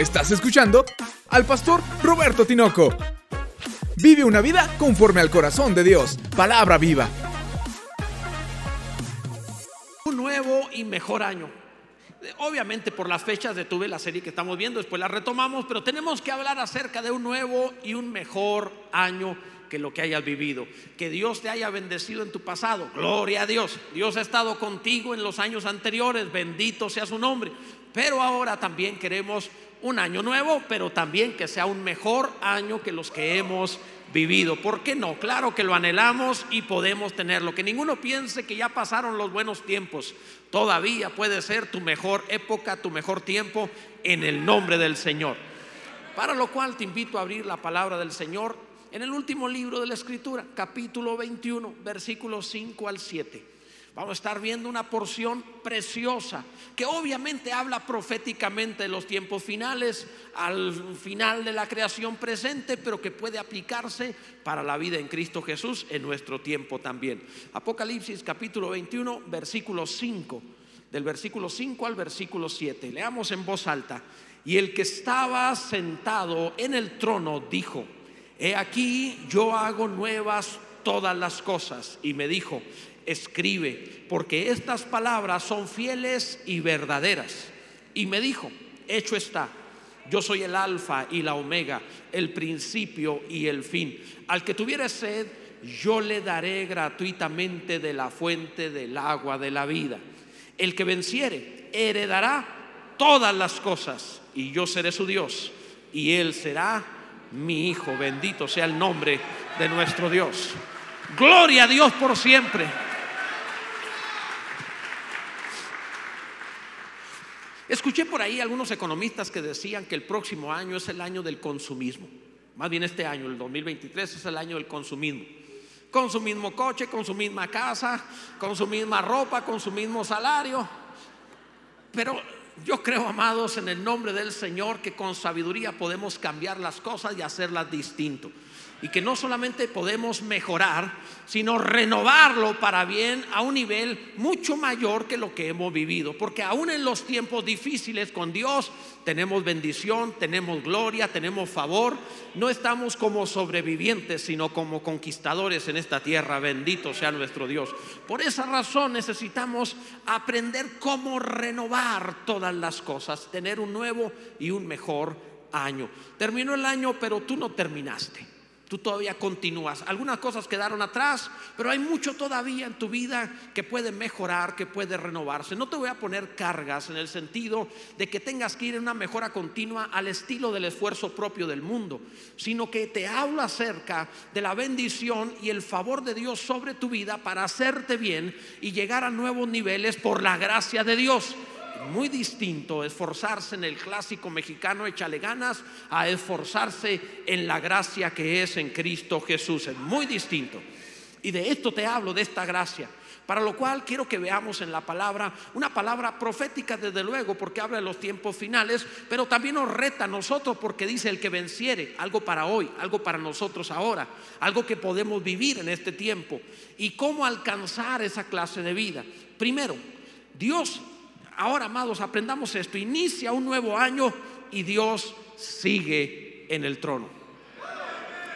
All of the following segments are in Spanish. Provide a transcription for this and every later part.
Estás escuchando al pastor Roberto Tinoco. Vive una vida conforme al corazón de Dios. Palabra viva. Un nuevo y mejor año. Obviamente por las fechas detuve la serie que estamos viendo, después la retomamos, pero tenemos que hablar acerca de un nuevo y un mejor año que lo que hayas vivido. Que Dios te haya bendecido en tu pasado. Gloria a Dios. Dios ha estado contigo en los años anteriores. Bendito sea su nombre. Pero ahora también queremos un año nuevo, pero también que sea un mejor año que los que hemos vivido. ¿Por qué no? Claro que lo anhelamos y podemos tenerlo. Que ninguno piense que ya pasaron los buenos tiempos. Todavía puede ser tu mejor época, tu mejor tiempo en el nombre del Señor. Para lo cual te invito a abrir la palabra del Señor en el último libro de la Escritura, capítulo 21, versículos 5 al 7. Vamos a estar viendo una porción preciosa que obviamente habla proféticamente de los tiempos finales, al final de la creación presente, pero que puede aplicarse para la vida en Cristo Jesús en nuestro tiempo también. Apocalipsis capítulo 21, versículo 5, del versículo 5 al versículo 7. Leamos en voz alta. Y el que estaba sentado en el trono dijo, He aquí yo hago nuevas todas las cosas. Y me dijo, escribe, porque estas palabras son fieles y verdaderas. Y me dijo, hecho está, yo soy el alfa y la omega, el principio y el fin. Al que tuviera sed, yo le daré gratuitamente de la fuente del agua de la vida. El que venciere, heredará todas las cosas, y yo seré su Dios, y él será mi hijo. Bendito sea el nombre de nuestro Dios. Gloria a Dios por siempre. Escuché por ahí algunos economistas que decían que el próximo año es el año del consumismo. Más bien este año, el 2023, es el año del consumismo. Con su mismo coche, con su misma casa, con su misma ropa, con su mismo salario. Pero yo creo, amados, en el nombre del Señor, que con sabiduría podemos cambiar las cosas y hacerlas distinto y que no solamente podemos mejorar, sino renovarlo para bien a un nivel mucho mayor que lo que hemos vivido. Porque aún en los tiempos difíciles con Dios tenemos bendición, tenemos gloria, tenemos favor. No estamos como sobrevivientes, sino como conquistadores en esta tierra. Bendito sea nuestro Dios. Por esa razón necesitamos aprender cómo renovar todas las cosas, tener un nuevo y un mejor año. Terminó el año, pero tú no terminaste. Tú todavía continúas. Algunas cosas quedaron atrás, pero hay mucho todavía en tu vida que puede mejorar, que puede renovarse. No te voy a poner cargas en el sentido de que tengas que ir en una mejora continua al estilo del esfuerzo propio del mundo, sino que te hablo acerca de la bendición y el favor de Dios sobre tu vida para hacerte bien y llegar a nuevos niveles por la gracia de Dios muy distinto esforzarse en el clásico mexicano échale ganas a esforzarse en la gracia que es en Cristo Jesús. Es muy distinto. Y de esto te hablo, de esta gracia. Para lo cual quiero que veamos en la palabra, una palabra profética desde luego, porque habla de los tiempos finales, pero también nos reta a nosotros porque dice el que venciere, algo para hoy, algo para nosotros ahora, algo que podemos vivir en este tiempo. Y cómo alcanzar esa clase de vida. Primero, Dios ahora, amados, aprendamos esto. Inicia un nuevo año y Dios sigue en el trono.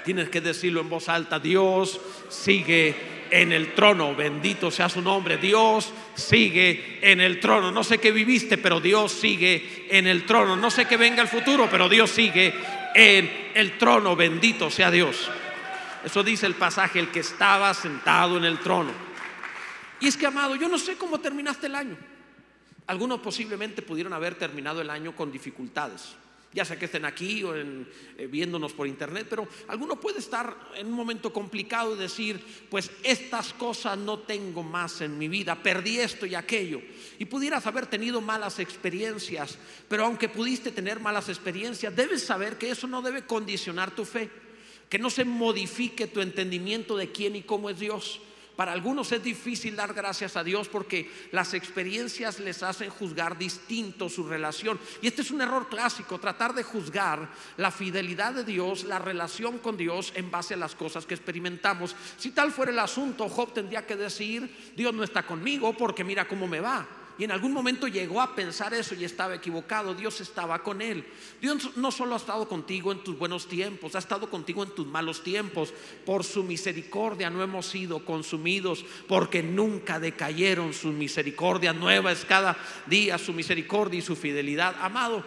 Tienes que decirlo en voz alta, Dios sigue en el trono, bendito sea su nombre, Dios sigue en el trono. No sé qué viviste, pero Dios sigue en el trono. No sé qué venga el futuro, pero Dios sigue en el trono, bendito sea Dios. Eso dice el pasaje, el que estaba sentado en el trono. Y es que, amado, yo no sé cómo terminaste el año. Algunos posiblemente pudieron haber terminado el año con dificultades, ya sea que estén aquí o en, eh, viéndonos por internet, pero alguno puede estar en un momento complicado y decir, pues estas cosas no tengo más en mi vida, perdí esto y aquello. Y pudieras haber tenido malas experiencias, pero aunque pudiste tener malas experiencias, debes saber que eso no debe condicionar tu fe, que no se modifique tu entendimiento de quién y cómo es Dios. Para algunos es difícil dar gracias a Dios porque las experiencias les hacen juzgar distinto su relación. Y este es un error clásico, tratar de juzgar la fidelidad de Dios, la relación con Dios en base a las cosas que experimentamos. Si tal fuera el asunto, Job tendría que decir, Dios no está conmigo porque mira cómo me va. Y en algún momento llegó a pensar eso y estaba equivocado, Dios estaba con él. Dios no solo ha estado contigo en tus buenos tiempos, ha estado contigo en tus malos tiempos. Por su misericordia no hemos sido consumidos porque nunca decayeron. Su misericordia nueva es cada día, su misericordia y su fidelidad. Amado,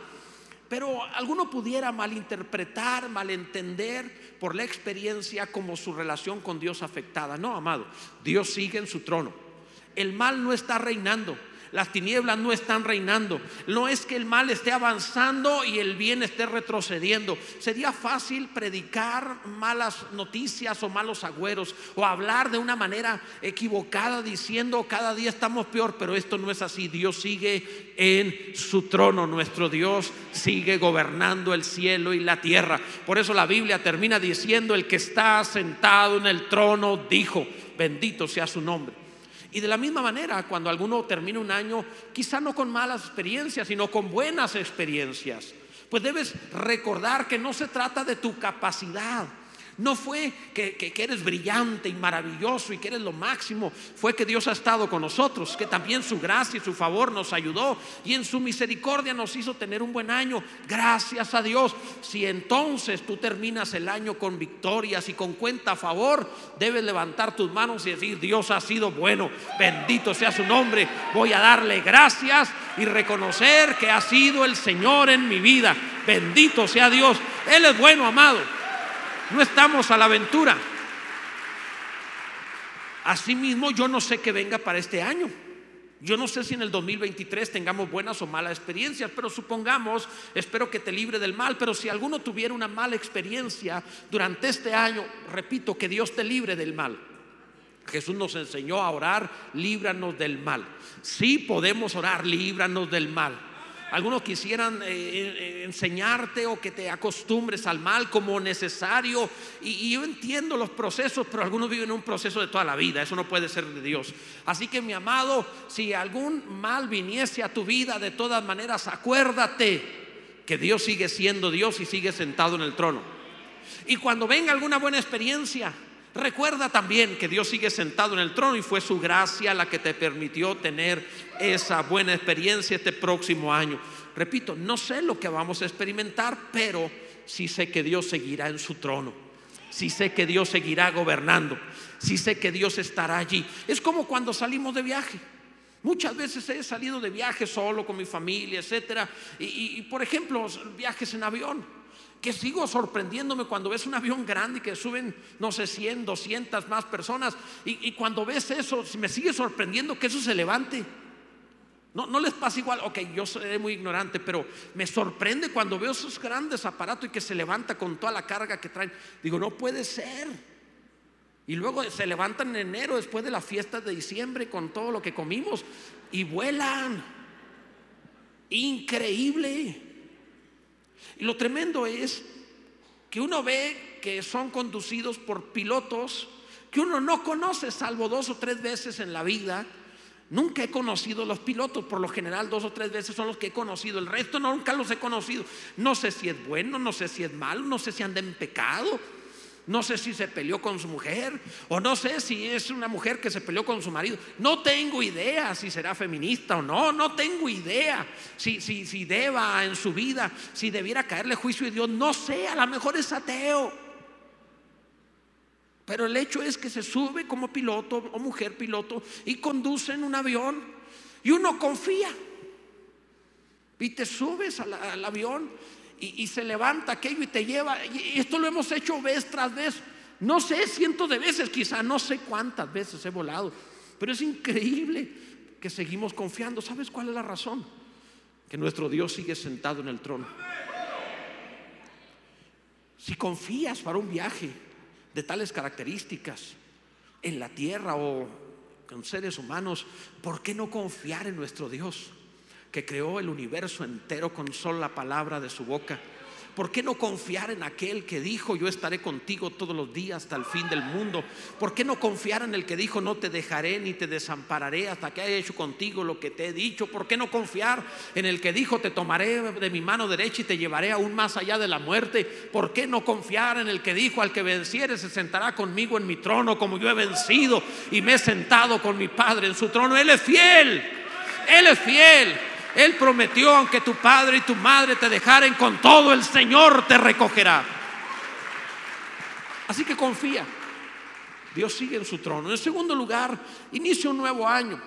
pero alguno pudiera malinterpretar, malentender por la experiencia como su relación con Dios afectada. No, amado, Dios sigue en su trono. El mal no está reinando. Las tinieblas no están reinando. No es que el mal esté avanzando y el bien esté retrocediendo. Sería fácil predicar malas noticias o malos agüeros o hablar de una manera equivocada diciendo cada día estamos peor, pero esto no es así. Dios sigue en su trono. Nuestro Dios sigue gobernando el cielo y la tierra. Por eso la Biblia termina diciendo, el que está sentado en el trono dijo, bendito sea su nombre. Y de la misma manera, cuando alguno termina un año, quizá no con malas experiencias, sino con buenas experiencias, pues debes recordar que no se trata de tu capacidad, no fue que, eres brillante y maravilloso y que eres lo máximo. Fue que Dios ha estado con nosotros, que también su gracia y su favor nos ayudó y en su misericordia nos hizo tener un buen año. Gracias a Dios. Si entonces tú terminas el año con victorias y con cuenta a favor, debes levantar tus manos y decir, Dios ha sido bueno. Bendito sea su nombre. Voy a darle gracias y reconocer que ha sido el Señor en mi vida. Bendito sea Dios. Él es bueno, amado. No estamos a la aventura. Asimismo, yo no sé qué venga para este año. Yo no sé si en el 2023 tengamos buenas o malas experiencias, pero supongamos, espero que te libre del mal, pero si alguno tuviera una mala experiencia durante este año, repito, que Dios te libre del mal. Jesús nos enseñó a orar, líbranos del mal. Sí podemos orar, líbranos del mal. Algunos quisieran eh, eh, enseñarte o que te acostumbres al mal como necesario. Y, yo entiendo los procesos, pero algunos viven un proceso de toda la vida. Eso no puede ser de Dios. Así que mi amado, si algún mal viniese a tu vida, de todas maneras, acuérdate que Dios sigue siendo Dios y sigue sentado en el trono. Y cuando venga alguna buena experiencia, Recuerda también que Dios sigue sentado en el trono y fue su gracia la que te permitió tener esa buena experiencia este próximo año. Repito, no sé lo que vamos a experimentar, pero sí sé que Dios seguirá en su trono. Sí sé que Dios seguirá gobernando. Sí sé que Dios estará allí. Es como cuando salimos de viaje. Muchas veces he salido de viaje solo con mi familia, etcétera. Y, y por ejemplo, viajes en avión que sigo sorprendiéndome cuando ves un avión grande y que suben, no sé, 100, 200 más personas. Y, cuando ves eso, me sigue sorprendiendo que eso se levante. No, no les pasa igual, ok, yo soy muy ignorante, pero me sorprende cuando veo esos grandes aparatos y que se levanta con toda la carga que traen. Digo, no puede ser. Y luego se levantan en enero después de la fiesta de diciembre con todo lo que comimos y vuelan. Increíble. Y lo tremendo es que uno ve que son conducidos por pilotos que uno no conoce salvo dos o tres veces en la vida. Nunca he conocido los pilotos, por lo general dos o tres veces son los que he conocido, el resto nunca los he conocido. No sé si es bueno, no sé si es malo, no sé si anda en pecado. No sé si se peleó con su mujer o no sé si es una mujer que se peleó con su marido. No tengo idea si será feminista o no. No tengo idea si, si, si deba en su vida, si debiera caerle juicio de Dios. No sé, a lo mejor es ateo. Pero el hecho es que se sube como piloto o mujer piloto y conduce en un avión y uno confía. Y te subes al avión y, se levanta aquello y te lleva. Y esto lo hemos hecho vez tras vez. No sé, cientos de veces, quizá no sé cuántas veces he volado. Pero es increíble que seguimos confiando. ¿Sabes cuál es la razón? Que nuestro Dios sigue sentado en el trono. Si confías para un viaje de tales características en la tierra o con seres humanos, ¿por qué no confiar en nuestro Dios? Que creó el universo entero con solo la palabra de su boca. ¿Por qué no confiar en aquel que dijo, yo estaré contigo todos los días hasta el fin del mundo? ¿Por qué no confiar en el que dijo, no te dejaré ni te desampararé hasta que haya hecho contigo lo que te he dicho? ¿Por qué no confiar en el que dijo, te tomaré de mi mano derecha y te llevaré aún más allá de la muerte? ¿Por qué no confiar en el que dijo, al que venciere se sentará conmigo en mi trono como yo he vencido y me he sentado con mi Padre en su trono? Él es fiel. Él es fiel. Él prometió, aunque tu padre y tu madre te dejaren con todo, el Señor te recogerá. Así que confía. Dios sigue en su trono. En segundo lugar, inicia un nuevo año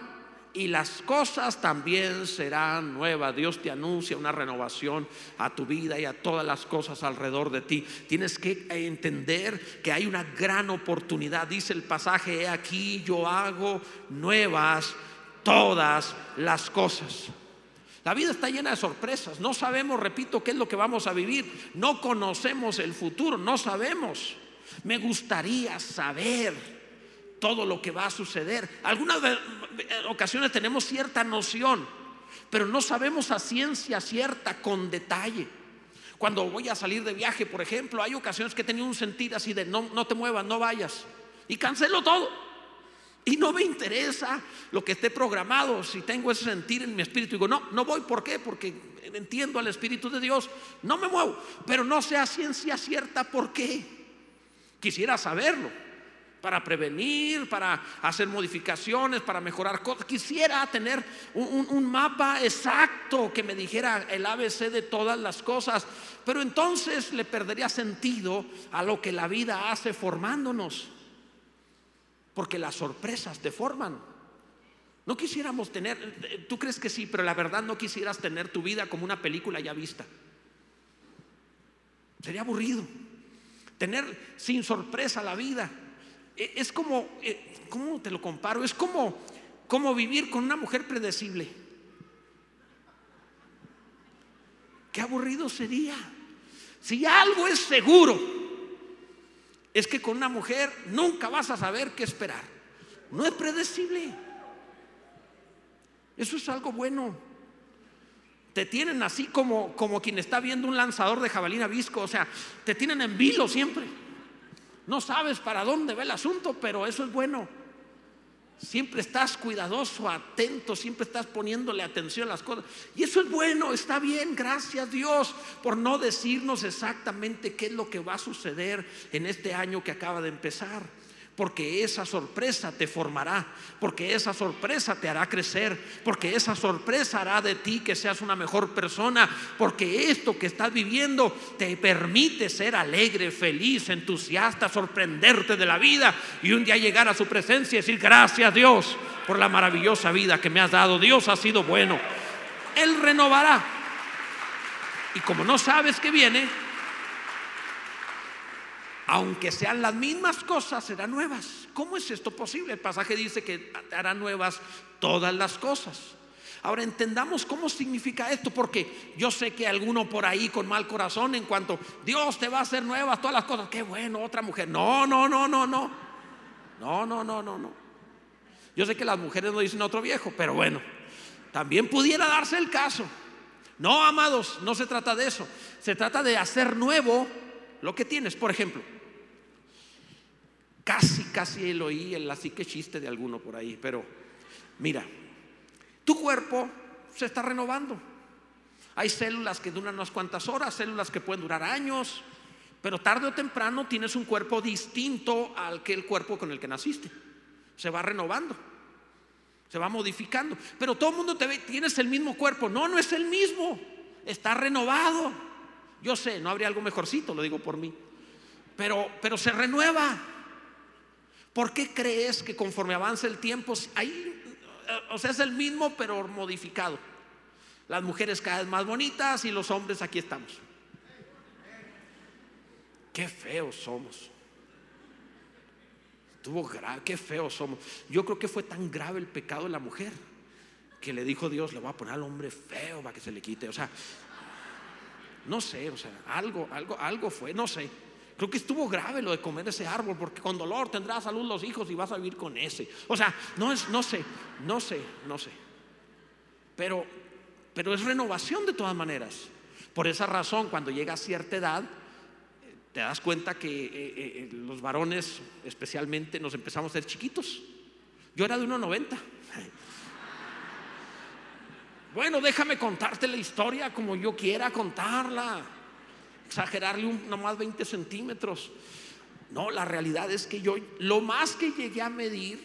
y las cosas también serán nuevas. Dios te anuncia una renovación a tu vida y a todas las cosas alrededor de ti. Tienes que entender que hay una gran oportunidad. Dice el pasaje, he aquí yo hago nuevas todas las cosas. La vida está llena de sorpresas. No sabemos, repito, qué es lo que vamos a vivir. No conocemos el futuro, no sabemos. Me gustaría saber todo lo que va a suceder. Algunas ocasiones tenemos cierta noción, pero no sabemos a ciencia cierta con detalle. Cuando voy a salir de viaje, por ejemplo, hay ocasiones que he tenido un sentir así de no, no te muevas, no vayas. Y cancelo todo. Y no me interesa lo que esté programado. Si tengo ese sentir en mi espíritu, digo, no, no voy. ¿Por qué? Porque entiendo al Espíritu de Dios. No me muevo. Pero no sé a ciencia cierta por qué. Quisiera saberlo para prevenir, para hacer modificaciones, para mejorar cosas. Quisiera tener un, mapa exacto que me dijera el ABC de todas las cosas, pero entonces le perdería sentido a lo que la vida hace formándonos, porque las sorpresas te forman. No quisiéramos tener, tú crees que sí, pero la verdad no quisieras tener tu vida como una película ya vista. Sería aburrido. Tener sin sorpresa la vida. E, es como, eh, ¿cómo te lo comparo? Es como, como vivir con una mujer predecible. Qué aburrido sería. Si algo es seguro, es que con una mujer nunca vas a saber qué esperar. No es predecible. Eso es algo bueno. Te tienen así como, como quien está viendo un lanzador de jabalina visco. O sea, te tienen en vilo siempre. No sabes para dónde va el asunto, pero eso es bueno. Siempre estás cuidadoso, atento, siempre estás poniéndole atención a las cosas. Y eso es bueno, está bien, gracias Dios por no decirnos exactamente qué es lo que va a suceder en este año que acaba de empezar porque esa sorpresa te formará, porque esa sorpresa te hará crecer, porque esa sorpresa hará de ti que seas una mejor persona, porque esto que estás viviendo te permite ser alegre, feliz, entusiasta, sorprenderte de la vida y un día llegar a su presencia y decir gracias Dios por la maravillosa vida que me has dado. Dios ha sido bueno. Él renovará. Y como no sabes que viene, aunque sean las mismas cosas, serán nuevas. ¿Cómo es esto posible? El pasaje dice que hará nuevas todas las cosas. Ahora entendamos cómo significa esto, porque yo sé que alguno por ahí con mal corazón, en cuanto Dios te va a hacer nuevas todas las cosas, qué bueno, otra mujer. No, no, no, no, no. No, no, no, no, no. Yo sé que las mujeres no dicen otro viejo, pero bueno, también pudiera darse el caso. No, amados, no se trata de eso. Se trata de hacer nuevo lo que tienes. Por ejemplo, Casi, casi lo oí el así que chiste de alguno por ahí, pero mira, tu cuerpo se está renovando. Hay células que duran unas cuantas horas, células que pueden durar años, pero tarde o temprano tienes un cuerpo distinto al que el cuerpo con el que naciste. Se va renovando, se va modificando. Pero todo el mundo te ve, tienes el mismo cuerpo. No, no es el mismo, está renovado. Yo sé, no habría algo mejorcito, lo digo por mí. Pero, pero se renueva. ¿Por qué crees que conforme avanza el tiempo, ahí, o sea, es el mismo pero modificado? Las mujeres cada vez más bonitas y los hombres aquí estamos. Qué feos somos. Estuvo grave, qué feos somos. Yo creo que fue tan grave el pecado de la mujer que le dijo Dios, le voy a poner al hombre feo para que se le quite. O sea, no sé, o sea, algo, algo, algo fue, no sé. Creo que estuvo grave lo de comer ese árbol, porque con dolor tendrás salud los hijos y vas a vivir con ese. O sea, no es, no sé, no sé, no sé. Pero, pero es renovación de todas maneras. Por esa razón, cuando llega a cierta edad, te das cuenta que eh, eh, eh, los varones, especialmente, nos empezamos a ser chiquitos. Yo era de 1,90. Bueno, déjame contarte la historia como yo quiera contarla exagerarle un, nomás 20 centímetros. No, la realidad es que yo lo más que llegué a medir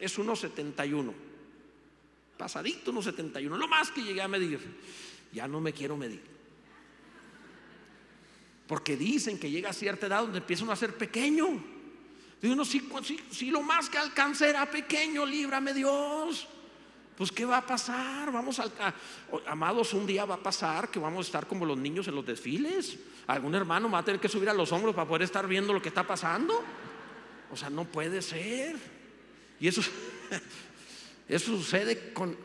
es 1,71. pasadito, unos 71, lo más que llegué a medir. Ya no me quiero medir. Porque dicen que llega a cierta edad donde empieza uno a ser pequeño. Digo, no, si, si, lo más que alcance era pequeño, líbrame Dios. Pues ¿qué va a pasar? Vamos a, amados, un día va a pasar que vamos a estar como los niños en los desfiles. Algún hermano va a tener que subir a los hombros para poder estar viendo lo que está pasando. O sea, no puede ser. Y eso, eso sucede con...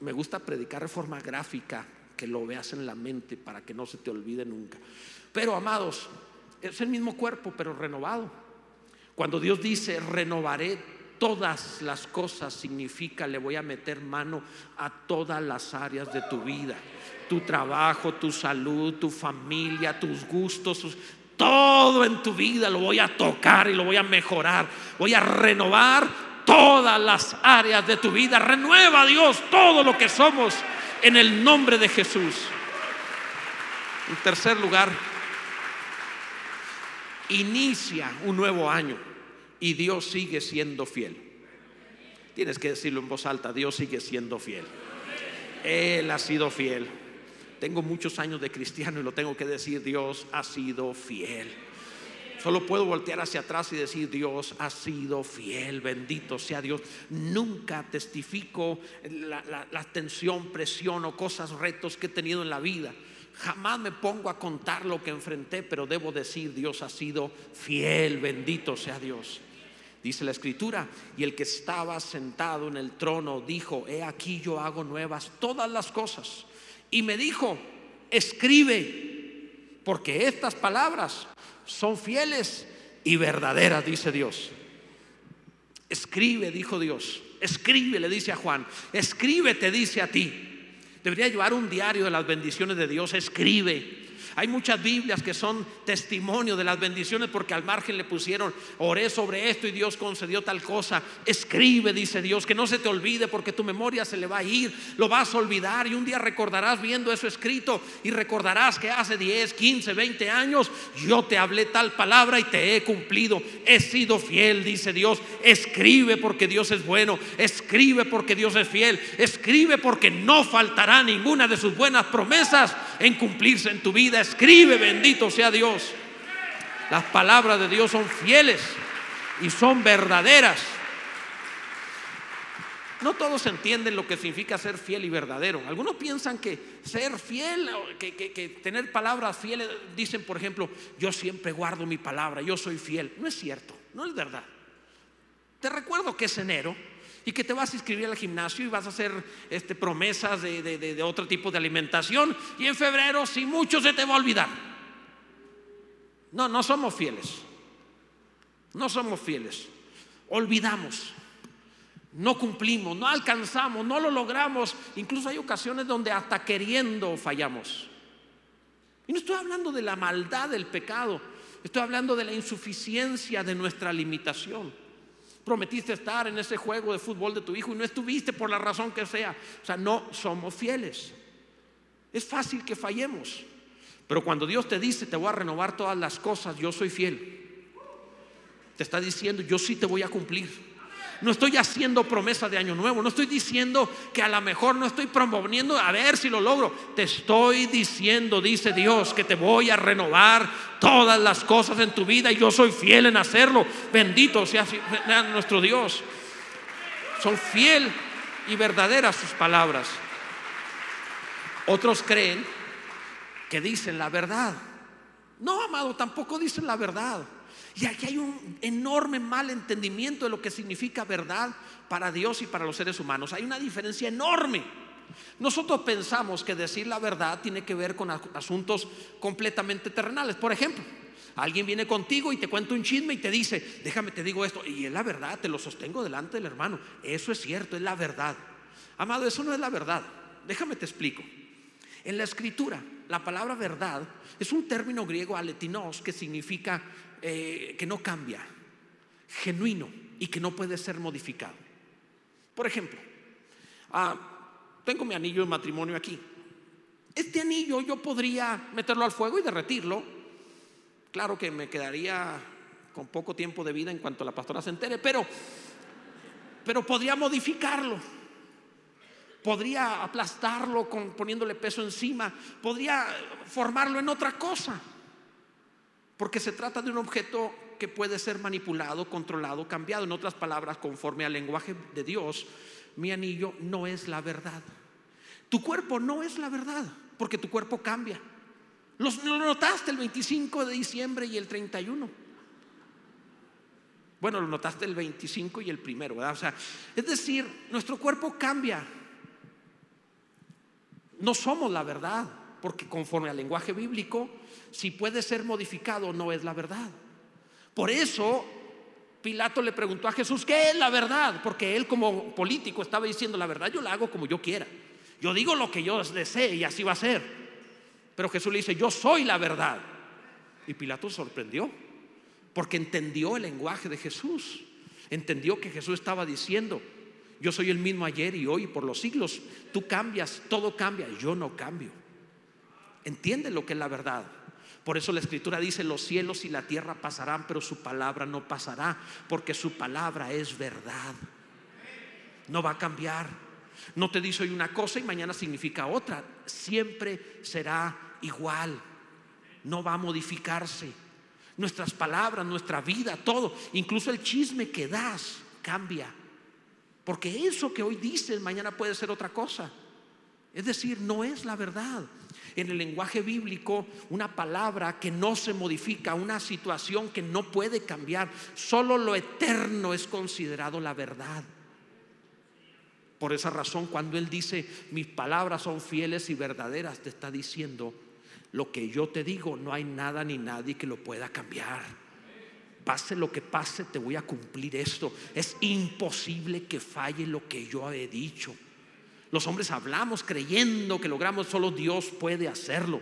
Me gusta predicar reforma gráfica, que lo veas en la mente para que no se te olvide nunca. Pero, amados, es el mismo cuerpo, pero renovado. Cuando Dios dice, renovaré todas las cosas, significa, le voy a meter mano a todas las áreas de tu vida. Tu trabajo, tu salud, tu familia, tus gustos, todo en tu vida lo voy a tocar y lo voy a mejorar. Voy a renovar todas las áreas de tu vida. Renueva Dios todo lo que somos en el nombre de Jesús. En tercer lugar, inicia un nuevo año y Dios sigue siendo fiel. Tienes que decirlo en voz alta, Dios sigue siendo fiel. Él ha sido fiel. Tengo muchos años de cristiano y lo tengo que decir, Dios ha sido fiel. Solo puedo voltear hacia atrás y decir, Dios ha sido fiel, bendito sea Dios. Nunca testifico la, tensión, presión o cosas, retos que he tenido en la vida. Jamás me pongo a contar lo que enfrenté, pero debo decir, Dios ha sido fiel, bendito sea Dios. Dice la escritura, y el que estaba sentado en el trono dijo, he aquí yo hago nuevas todas las cosas. Y me dijo, escribe, porque estas palabras son fieles y verdaderas, dice Dios. Escribe, dijo Dios. Escribe, le dice a Juan. Escribe, te dice a ti. Debería llevar un diario de las bendiciones de Dios. Escribe. Hay muchas Biblias que son testimonio de las bendiciones porque al margen le pusieron, oré sobre esto y Dios concedió tal cosa. Escribe, dice Dios, que no se te olvide porque tu memoria se le va a ir, lo vas a olvidar y un día recordarás viendo eso escrito y recordarás que hace 10, 15, 20 años yo te hablé tal palabra y te he cumplido. He sido fiel, dice Dios. Escribe porque Dios es bueno. Escribe porque Dios es fiel. Escribe porque no faltará ninguna de sus buenas promesas en cumplirse en tu vida escribe, bendito sea Dios. Las palabras de Dios son fieles y son verdaderas. No todos entienden lo que significa ser fiel y verdadero. Algunos piensan que ser fiel, que, que, tener palabras fieles, dicen por ejemplo, yo siempre guardo mi palabra, yo soy fiel. No es cierto, no es verdad. Te recuerdo que es enero y que te vas a inscribir al gimnasio y vas a hacer este, promesas de, de, otro tipo de alimentación y en febrero si mucho se te va a olvidar. No, no somos fieles. No somos fieles. Olvidamos. No cumplimos, no alcanzamos, no lo logramos. Incluso hay ocasiones donde hasta queriendo fallamos. Y no estoy hablando de la maldad del pecado, estoy hablando de la insuficiencia de nuestra limitación prometiste estar en ese juego de fútbol de tu hijo y no estuviste por la razón que sea. O sea, no somos fieles. Es fácil que fallemos. Pero cuando Dios te dice, te voy a renovar todas las cosas, yo soy fiel. Te está diciendo, yo sí te voy a cumplir. No estoy haciendo promesa de año nuevo. No estoy diciendo que a lo mejor no estoy promoviendo a ver si lo logro. Te estoy diciendo, dice Dios, que te voy a renovar todas las cosas en tu vida y yo soy fiel en hacerlo. Bendito sea nuestro Dios. Son fiel y verdaderas sus palabras. Otros creen que dicen la verdad. No, amado, tampoco dicen la verdad. Y aquí hay un enorme mal entendimiento de lo que significa verdad para Dios y para los seres humanos. Hay una diferencia enorme. Nosotros pensamos que decir la verdad tiene que ver con asuntos completamente terrenales. Por ejemplo, alguien viene contigo y te cuenta un chisme y te dice, déjame te digo esto, y es la verdad, te lo sostengo delante del hermano. Eso es cierto, es la verdad. Amado, eso no es la verdad. Déjame te explico. En la escritura, la palabra verdad es un término griego aletinos que significa eh, que no cambia, genuino y que no puede ser modificado. Por ejemplo, ah, tengo mi anillo de matrimonio aquí. Este anillo yo podría meterlo al fuego y derretirlo. Claro que me quedaría con poco tiempo de vida en cuanto la pastora se entere, pero, pero podría modificarlo. podría aplastarlo con, poniéndole peso encima, podría formarlo en otra cosa, porque se trata de un objeto que puede ser manipulado, controlado, cambiado. En otras palabras, conforme al lenguaje de Dios, mi anillo no es la verdad. Tu cuerpo no es la verdad, porque tu cuerpo cambia. lo notaste el 25 de diciembre y el 31. Bueno, lo notaste el 25 y el primero, ¿verdad? O sea, es decir, nuestro cuerpo cambia. No somos la verdad, porque conforme al lenguaje bíblico, si puede ser modificado, no es la verdad. Por eso Pilato le preguntó a Jesús, ¿qué es la verdad? Porque él como político estaba diciendo, la verdad yo la hago como yo quiera. Yo digo lo que yo desee y así va a ser. Pero Jesús le dice, yo soy la verdad. Y Pilato sorprendió, porque entendió el lenguaje de Jesús. Entendió que Jesús estaba diciendo, yo soy el mismo ayer y hoy por los siglos. Tú cambias, todo cambia, yo no cambio. Entiende lo que es la verdad. Por eso la escritura dice, los cielos y la tierra pasarán, pero su palabra no pasará, porque su palabra es verdad. No va a cambiar. No te dice hoy una cosa y mañana significa otra. Siempre será igual. No va a modificarse. Nuestras palabras, nuestra vida, todo, incluso el chisme que das, cambia. Porque eso que hoy dices mañana puede ser otra cosa. Es decir, no es la verdad en el lenguaje bíblico una palabra que no se modifica, una situación que no puede cambiar. Solo lo eterno es considerado la verdad. Por esa razón, cuando Él dice, mis palabras son fieles y verdaderas, te está diciendo, lo que yo te digo, no hay nada ni nadie que lo pueda cambiar. Pase lo que pase, te voy a cumplir esto. Es imposible que falle lo que yo he dicho. Los hombres hablamos creyendo que logramos, solo Dios puede hacerlo.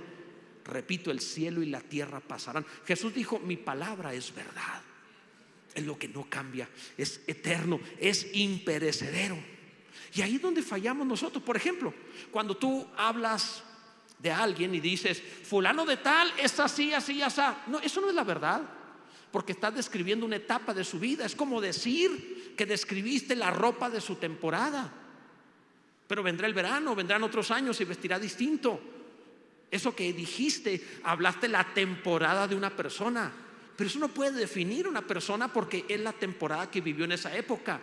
Repito, el cielo y la tierra pasarán. Jesús dijo, mi palabra es verdad. Es lo que no cambia, es eterno, es imperecedero. Y ahí es donde fallamos nosotros. Por ejemplo, cuando tú hablas de alguien y dices, fulano de tal es así, así, así. No, eso no es la verdad. Porque estás describiendo una etapa de su vida. Es como decir que describiste la ropa de su temporada. Pero vendrá el verano, vendrán otros años y vestirá distinto. Eso que dijiste, hablaste la temporada de una persona. Pero eso no puede definir una persona porque es la temporada que vivió en esa época.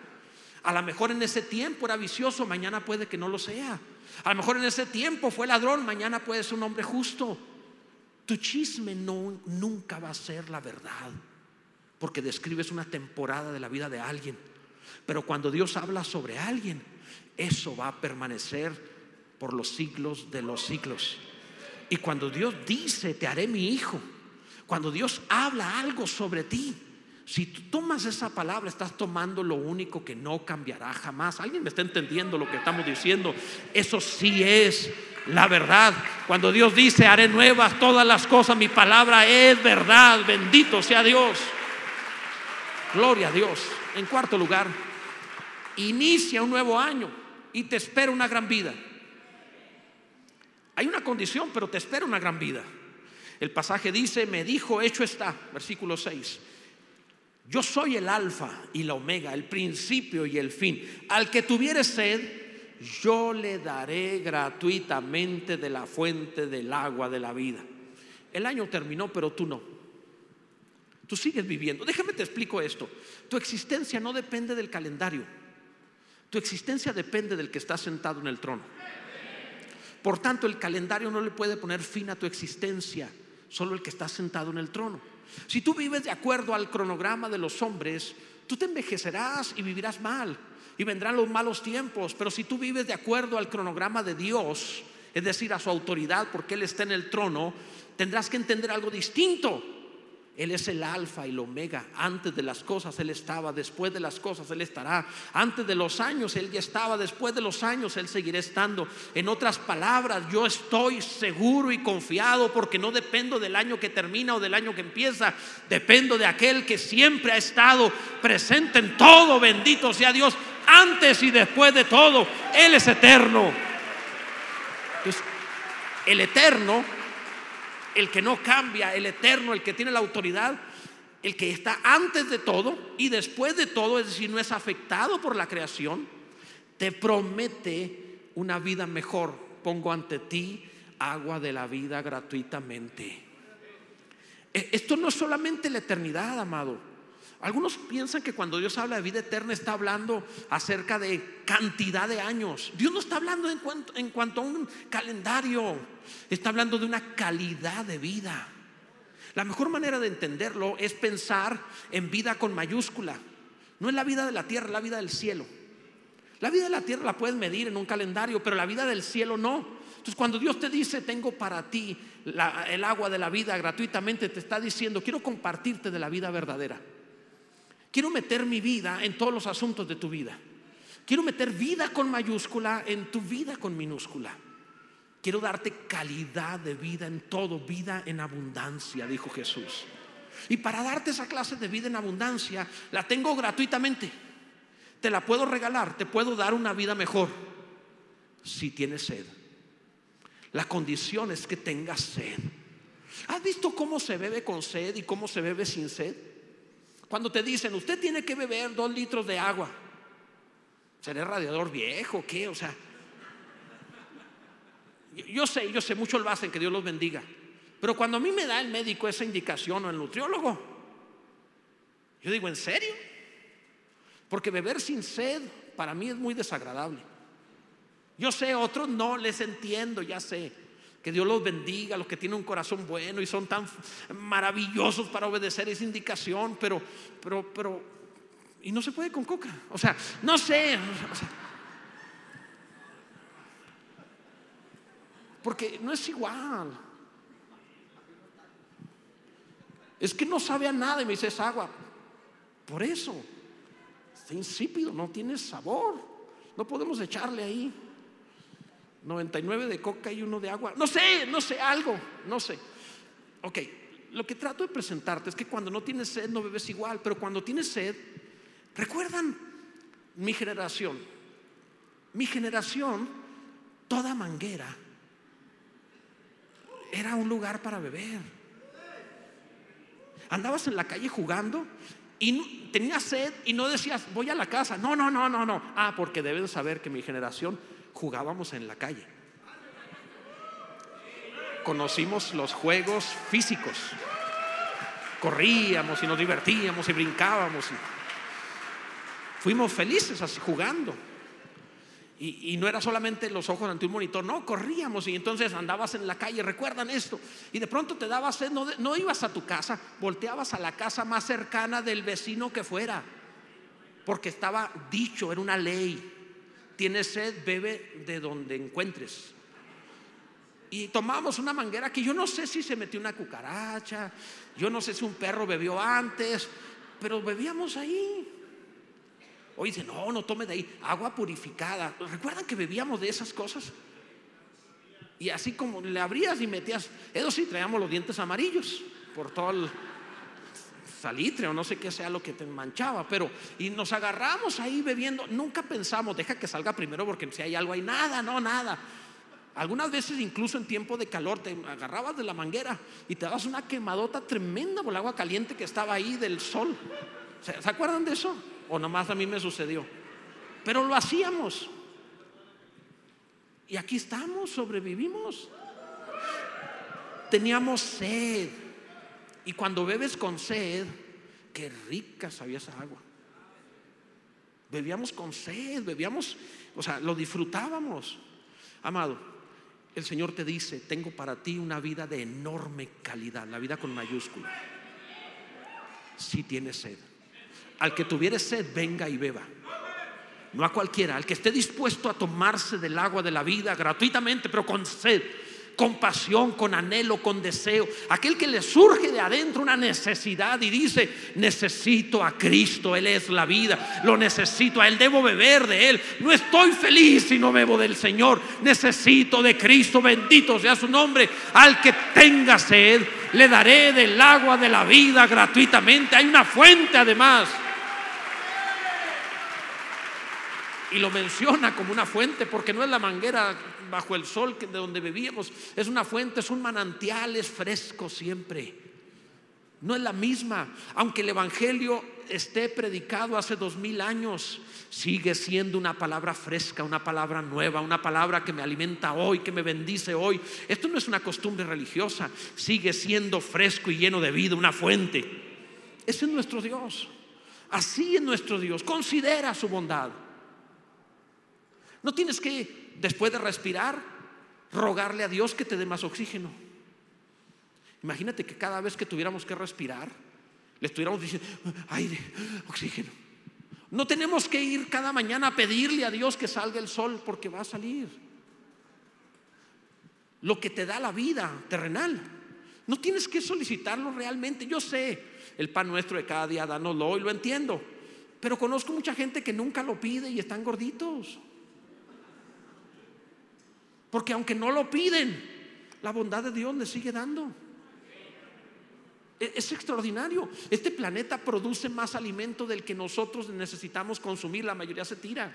A lo mejor en ese tiempo era vicioso, mañana puede que no lo sea. A lo mejor en ese tiempo fue ladrón, mañana puede ser un hombre justo. Tu chisme no, nunca va a ser la verdad, porque describes una temporada de la vida de alguien. Pero cuando Dios habla sobre alguien, eso va a permanecer por los siglos de los siglos. Y cuando Dios dice, te haré mi hijo, cuando Dios habla algo sobre ti, si tú tomas esa palabra, estás tomando lo único que no cambiará jamás. ¿Alguien me está entendiendo lo que estamos diciendo? Eso sí es la verdad. Cuando Dios dice, haré nuevas todas las cosas, mi palabra es verdad. Bendito sea Dios. Gloria a Dios. En cuarto lugar, inicia un nuevo año y te espera una gran vida. Hay una condición, pero te espera una gran vida. El pasaje dice, me dijo, hecho está, versículo 6. Yo soy el alfa y la omega, el principio y el fin. Al que tuviere sed, yo le daré gratuitamente de la fuente del agua de la vida. El año terminó, pero tú no. Tú sigues viviendo. Déjame te explico esto. Tu existencia no depende del calendario. Tu existencia depende del que está sentado en el trono. Por tanto, el calendario no le puede poner fin a tu existencia, solo el que está sentado en el trono. Si tú vives de acuerdo al cronograma de los hombres, tú te envejecerás y vivirás mal y vendrán los malos tiempos. Pero si tú vives de acuerdo al cronograma de Dios, es decir, a su autoridad, porque Él está en el trono, tendrás que entender algo distinto. Él es el alfa y el omega. Antes de las cosas Él estaba, después de las cosas Él estará. Antes de los años Él ya estaba, después de los años Él seguirá estando. En otras palabras, yo estoy seguro y confiado porque no dependo del año que termina o del año que empieza. Dependo de aquel que siempre ha estado presente en todo. Bendito sea Dios, antes y después de todo. Él es eterno. Entonces, el eterno el que no cambia, el eterno, el que tiene la autoridad, el que está antes de todo y después de todo, es decir, no es afectado por la creación, te promete una vida mejor, pongo ante ti agua de la vida gratuitamente. E, esto no es solamente la eternidad, amado. Algunos piensan que cuando Dios habla de vida eterna está hablando acerca de cantidad de años. Dios no está hablando en cuanto, en cuanto a un calendario, está hablando de una calidad de vida. La mejor manera de entenderlo es pensar en vida con mayúscula. No es la vida de la tierra, la vida del cielo. La vida de la tierra la puedes medir en un calendario, pero la vida del cielo no. Entonces cuando Dios te dice, tengo para ti el agua de la vida gratuitamente, te está diciendo, quiero compartirte de la vida verdadera. Quiero meter mi vida en todos los asuntos de tu vida. Quiero meter vida con mayúscula en tu vida con minúscula. Quiero darte calidad de vida en todo, vida en abundancia, dijo Jesús. Y para darte esa clase de vida en abundancia, la tengo gratuitamente. Te la puedo regalar, te puedo dar una vida mejor si tienes sed. La condición es que tengas sed. ¿Has visto cómo se bebe con sed y cómo se bebe sin sed? Cuando te dicen, usted tiene que beber dos litros de agua. ¿Seré radiador viejo? ¿Qué? O sea, yo sé, yo sé, mucho lo hacen, que Dios los bendiga. Pero cuando a mí me da el médico esa indicación o el nutriólogo, yo digo, ¿en serio? Porque beber sin sed para mí es muy desagradable. Yo sé, otros no les entiendo, ya sé. Que Dios los bendiga, los que tienen un corazón bueno y son tan maravillosos para obedecer esa indicación, pero, pero, pero, y no se puede con coca. O sea, no sé. O sea, Porque no es igual. Es que no sabe a nada y me dice es agua. Por eso, está insípido, no tiene sabor. No podemos echarle ahí 99 de coca y uno de agua. No sé, no sé, algo, no sé. Ok, lo que trato de presentarte es que cuando no tienes sed no bebes igual, pero cuando tienes sed, recuerdan mi generación. Mi generación, toda manguera era un lugar para beber. Andabas en la calle jugando y tenías sed y no decías, voy a la casa. No, no, no, no, no. Ah, porque deben saber que mi generación jugábamos en la calle. Conocimos los juegos físicos. Corríamos y nos divertíamos y brincábamos. fuimos felices así jugando. Y, no era solamente los ojos ante un monitor, no, corríamos y entonces andabas en la calle, recuerdan esto, y de pronto te dabas sed, no, no ibas a tu casa, volteabas a la casa más cercana del vecino que fuera, porque estaba dicho, era una ley, tienes sed, bebe de donde encuentres. Y tomamos una manguera que yo no sé si se metió una cucaracha, yo no sé si un perro bebió antes, pero bebíamos ahí. Hoy dice, no, no tome de ahí, agua purificada. ¿Recuerdan que bebíamos de esas cosas? Y así como le abrías y metías, eso sí, traíamos los dientes amarillos por todo el salitre o no sé qué sea lo que te manchaba, pero y nos agarramos ahí bebiendo, nunca pensamos, deja que salga primero porque si hay algo ahí, nada, no, nada. Algunas veces incluso en tiempo de calor te agarrabas de la manguera y te dabas una quemadota tremenda por el agua caliente que estaba ahí del sol. ¿Se acuerdan de eso? O nomás a mí me sucedió. Pero lo hacíamos. Y aquí estamos, sobrevivimos. Teníamos sed. Y cuando bebes con sed, qué rica sabía esa agua. Bebíamos con sed, bebíamos, o sea, lo disfrutábamos. Amado, el Señor te dice, tengo para ti una vida de enorme calidad, la vida con mayúscula. Si tienes sed. Al que tuviere sed, venga y beba. No a cualquiera, al que esté dispuesto a tomarse del agua de la vida gratuitamente, pero con sed, con pasión, con anhelo, con deseo. Aquel que le surge de adentro una necesidad y dice, necesito a Cristo, Él es la vida, lo necesito a Él, debo beber de Él. No estoy feliz si no bebo del Señor, necesito de Cristo, bendito sea su nombre. Al que tenga sed, le daré del agua de la vida gratuitamente. Hay una fuente además. y lo menciona como una fuente, porque no es la manguera bajo el sol de donde bebíamos, es una fuente, es un manantial, es fresco siempre. no es la misma. Aunque el Evangelio esté predicado hace dos mil años, sigue siendo una palabra fresca, una palabra nueva, una palabra que me alimenta hoy, que me bendice hoy. Esto no es una costumbre religiosa, sigue siendo fresco y lleno de vida, una fuente. Ese es nuestro Dios. Así es nuestro Dios. Considera su bondad. No tienes que, después de respirar, rogarle a Dios que te dé más oxígeno. Imagínate que cada vez que tuviéramos que respirar, le estuviéramos diciendo, aire, oxígeno. No tenemos que ir cada mañana a pedirle a Dios que salga el sol porque va a salir. Lo que te da la vida terrenal. No tienes que solicitarlo realmente. Yo sé, el pan nuestro de cada día, dánoslo y lo entiendo. Pero conozco mucha gente que nunca lo pide y están gorditos. Porque aunque no lo piden, la bondad de Dios les sigue dando. E-, es extraordinario. Este planeta produce más alimento del que nosotros necesitamos consumir. La mayoría se tira.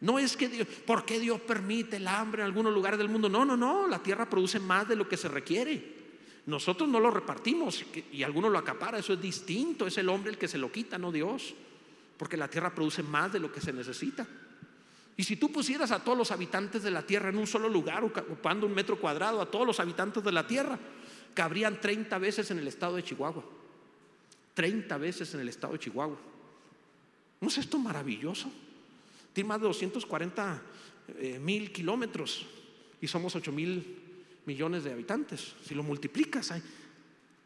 No es que Dios, ¿por qué Dios permite el hambre en algunos lugares del mundo? No, no, no. La tierra produce más de lo que se requiere. Nosotros no lo repartimos y algunos lo acapara. Eso es distinto. Es el hombre el que se lo quita, no Dios. Porque la tierra produce más de lo que se necesita. Y si tú pusieras a todos los habitantes de la tierra en un solo lugar, ocupando un metro cuadrado, a todos los habitantes de la tierra, cabrían 30 veces en el estado de Chihuahua. 30 veces en el estado de Chihuahua. ¿No es esto maravilloso? Tiene más de 240 eh, mil kilómetros y somos 8 mil millones de habitantes. Si lo multiplicas,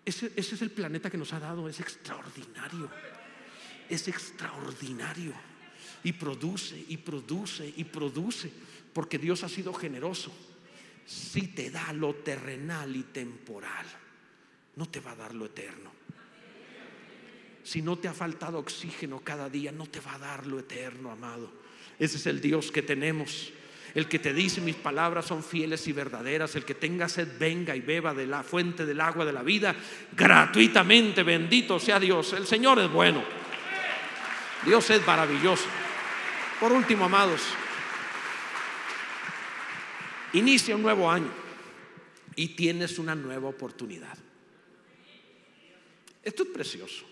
ese, ese es el planeta que nos ha dado, es extraordinario. Es extraordinario. Y produce, y produce, y produce, porque Dios ha sido generoso si te da lo terrenal y temporal, no te va a dar lo eterno. Si no te ha faltado oxígeno cada día, no te va a dar lo eterno, amado. Ese es el Dios que tenemos. El que te dice mis palabras son fieles y verdaderas. El que tenga sed, venga y beba de la fuente del agua de la vida gratuitamente. Bendito sea Dios. El Señor es bueno. Dios es maravilloso. Por último, amados, Inicia un nuevo año y tienes una nueva oportunidad. Esto es precioso.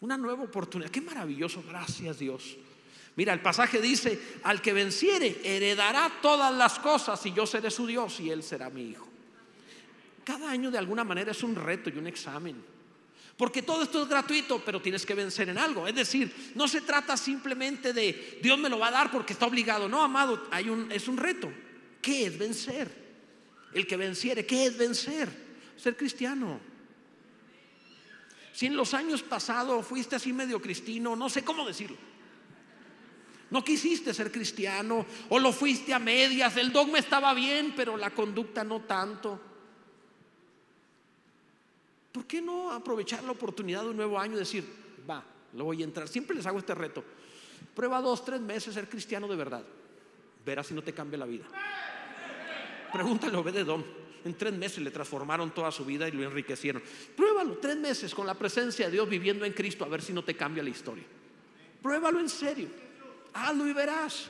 Una nueva oportunidad. Qué maravilloso. Gracias Dios. Mira, el pasaje dice, al que venciere, heredará todas las cosas y yo seré su Dios y él será mi hijo. Cada año de alguna manera es un reto y un examen. Porque todo esto es gratuito, pero tienes que vencer en algo. Es decir, no se trata simplemente de Dios me lo va a dar porque está obligado. No, amado, hay un, es un reto. ¿Qué es vencer? El que venciere, ¿qué es vencer? Ser cristiano. Si en los años pasados fuiste así medio cristiano, no sé cómo decirlo. No quisiste ser cristiano o lo fuiste a medias, el dogma estaba bien, pero la conducta no tanto. ¿Por qué no aprovechar la oportunidad de un nuevo año y decir, va, lo voy a entrar? Siempre les hago este reto. Prueba dos, tres meses ser cristiano de verdad. Verás si no te cambia la vida. Pregúntale a Obededón. En tres meses le transformaron toda su vida y lo enriquecieron. Pruébalo, tres meses con la presencia de Dios viviendo en Cristo, a ver si no te cambia la historia. Pruébalo en serio. Hazlo y verás.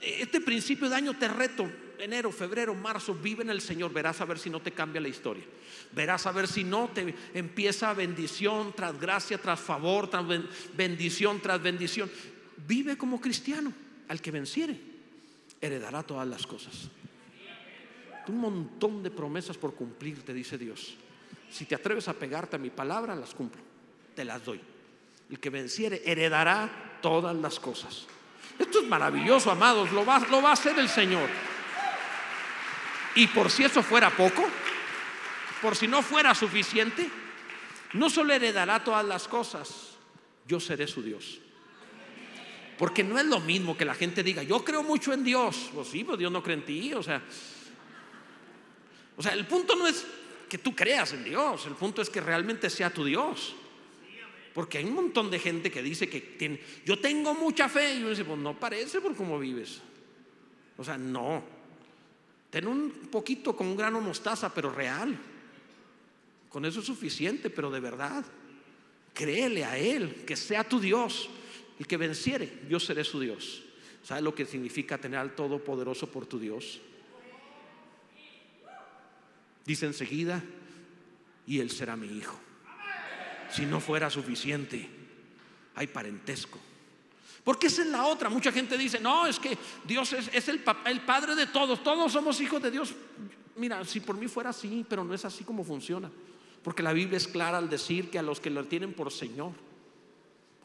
Este principio de año te reto. Enero, febrero, marzo, vive en el Señor. Verás a ver si no te cambia la historia. Verás a ver si no te empieza bendición tras gracia, tras favor, tras bendición, tras bendición. Vive como cristiano. Al que venciere, heredará todas las cosas un montón de promesas por cumplir, te dice Dios. Si te atreves a pegarte a mi palabra, las cumplo, te las doy. El que venciere heredará todas las cosas. Esto es maravilloso, amados, lo va, lo va a hacer el Señor. Y por si eso fuera poco, por si no fuera suficiente, no solo heredará todas las cosas, yo seré su Dios. Porque no es lo mismo que la gente diga, yo creo mucho en Dios. Pues sí, pues Dios no cree en ti. O sea, o sea, el punto no es que tú creas en Dios, el punto es que realmente sea tu Dios. Porque hay un montón de gente que dice que tiene, yo tengo mucha fe y uno dice, pues no parece por cómo vives. O sea, no. Ten un poquito con un grano mostaza, pero real. Con eso es suficiente, pero de verdad. Créele a Él, que sea tu Dios. El que venciere, yo seré su Dios. ¿Sabes lo que significa tener al Todopoderoso por tu Dios? Dice enseguida, y él será mi hijo. Si no fuera suficiente, hay parentesco. Porque esa es la otra. Mucha gente dice, no, es que Dios es, el, el Padre de todos. Todos somos hijos de Dios. Mira, si por mí fuera así, pero no es así como funciona. Porque la Biblia es clara al decir que a los que lo tienen por Señor,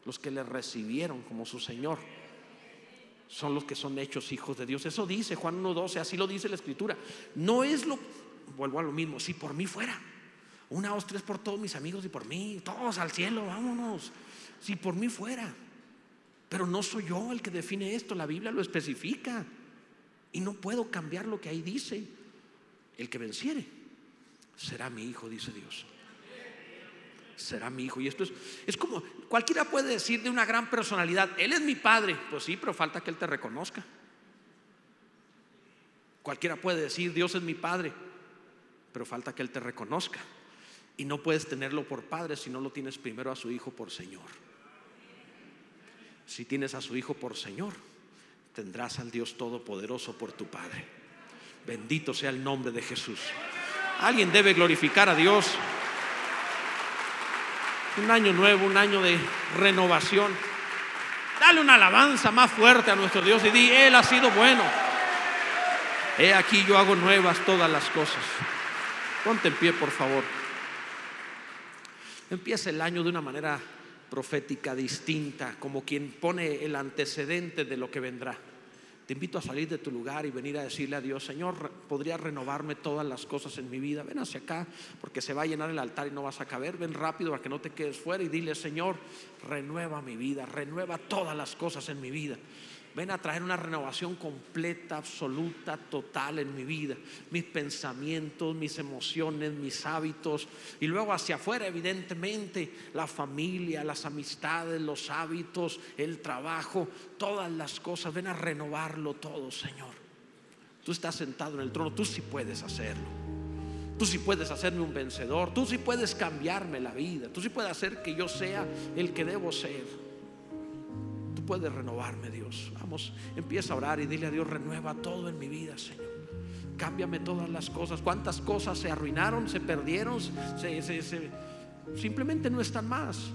los que le recibieron como su Señor, son los que son hechos hijos de Dios. Eso dice Juan 1.12, así lo dice la Escritura. No es lo, vuelvo a lo mismo, si por mí fuera, una, dos, tres por todos mis amigos y por mí, todos al cielo, vámonos. Si por mí fuera, pero no soy yo el que define esto, la Biblia lo especifica. Y no puedo cambiar lo que ahí dice. El que venciere será mi hijo, dice Dios. Será mi hijo. Y esto es, es como, cualquiera puede decir de una gran personalidad, Él es mi padre. Pues sí, pero falta que Él te reconozca. Cualquiera puede decir, Dios es mi padre, pero falta que Él te reconozca. Y no puedes tenerlo por padre si no lo tienes primero a su hijo por Señor. Si tienes a su Hijo por Señor, tendrás al Dios Todopoderoso por tu Padre. Bendito sea el nombre de Jesús. Alguien debe glorificar a Dios. Un año nuevo, un año de renovación. Dale una alabanza más fuerte a nuestro Dios y di, Él ha sido bueno. He aquí yo hago nuevas todas las cosas. Ponte en pie, por favor. Empieza el año de una manera profética distinta, como quien pone el antecedente de lo que vendrá. Te invito a salir de tu lugar y venir a decirle a Dios, Señor, ¿podría renovarme todas las cosas en mi vida? Ven hacia acá porque se va a llenar el altar y no vas a caber. Ven rápido para que no te quedes fuera y dile, Señor, renueva mi vida, renueva todas las cosas en mi vida. Ven a traer una renovación completa, absoluta, total en mi vida. Mis pensamientos, mis emociones, mis hábitos. Y luego hacia afuera, evidentemente, la familia, las amistades, los hábitos, el trabajo, todas las cosas. Ven a renovarlo todo, Señor. Tú estás sentado en el trono, tú sí puedes hacerlo. Tú sí puedes hacerme un vencedor. Tú sí puedes cambiarme la vida. Tú sí puedes hacer que yo sea el que debo ser puedes renovarme, Dios. Vamos, empieza a orar y dile a Dios, renueva todo en mi vida, Señor. Cámbiame todas las cosas. ¿Cuántas cosas se arruinaron, se perdieron, simplemente no están más?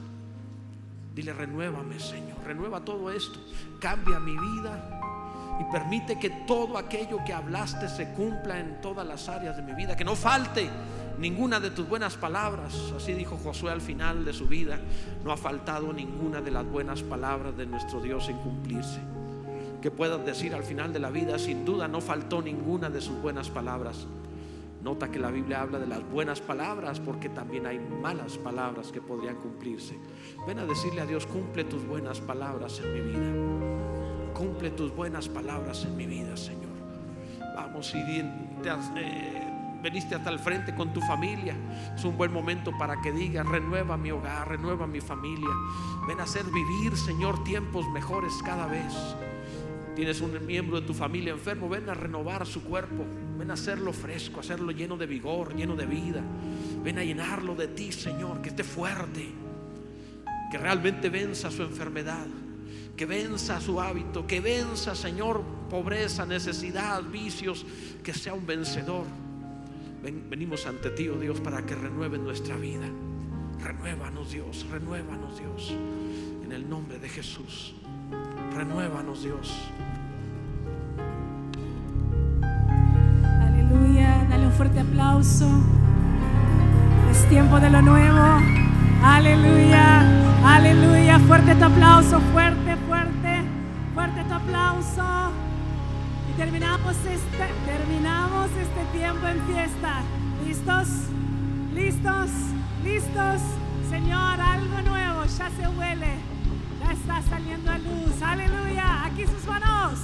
Dile, renuévame, Señor. Renueva todo esto. Cambia mi vida y permite que todo aquello que hablaste se cumpla en todas las áreas de mi vida. Que no falte ninguna de tus buenas palabras. Así dijo Josué al final de su vida. No ha faltado ninguna de las buenas palabras de nuestro Dios en cumplirse. Que puedas decir al final de la vida, sin duda no faltó ninguna de sus buenas palabras. Nota que la Biblia habla de las buenas palabras porque también hay malas palabras que podrían cumplirse. Ven a decirle a Dios, cumple tus buenas palabras en mi vida. Cumple tus buenas palabras en mi vida, Señor. Vamos y eh, veniste hasta el frente con tu familia. Es un buen momento para que digas, renueva mi hogar, renueva mi familia. Ven a hacer vivir, Señor, tiempos mejores cada vez. Tienes un miembro de tu familia enfermo, ven a renovar su cuerpo, ven a hacerlo fresco, hacerlo lleno de vigor, lleno de vida. Ven a llenarlo de ti, Señor, que esté fuerte, que realmente venza su enfermedad, que venza su hábito, que venza, Señor, pobreza, necesidad, vicios, que sea un vencedor venimos ante ti, oh Dios, para que renueve nuestra vida. Renuévanos, Dios, renuévanos, Dios. En el nombre de Jesús. Renuévanos, Dios. Aleluya. Dale un fuerte aplauso. Es tiempo de lo nuevo. Aleluya. Aleluya. Fuerte tu aplauso. Fuerte, fuerte. Fuerte tu aplauso terminamos este, terminamos este tiempo en fiesta. ¿Listos? ¿Listos? ¿Listos? Señor, algo nuevo ya se huele. Ya está saliendo a luz. Aleluya. Aquí sus manos.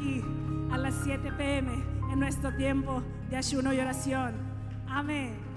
aquí a las 7 pm en nuestro tiempo de ayuno y oración. Amén.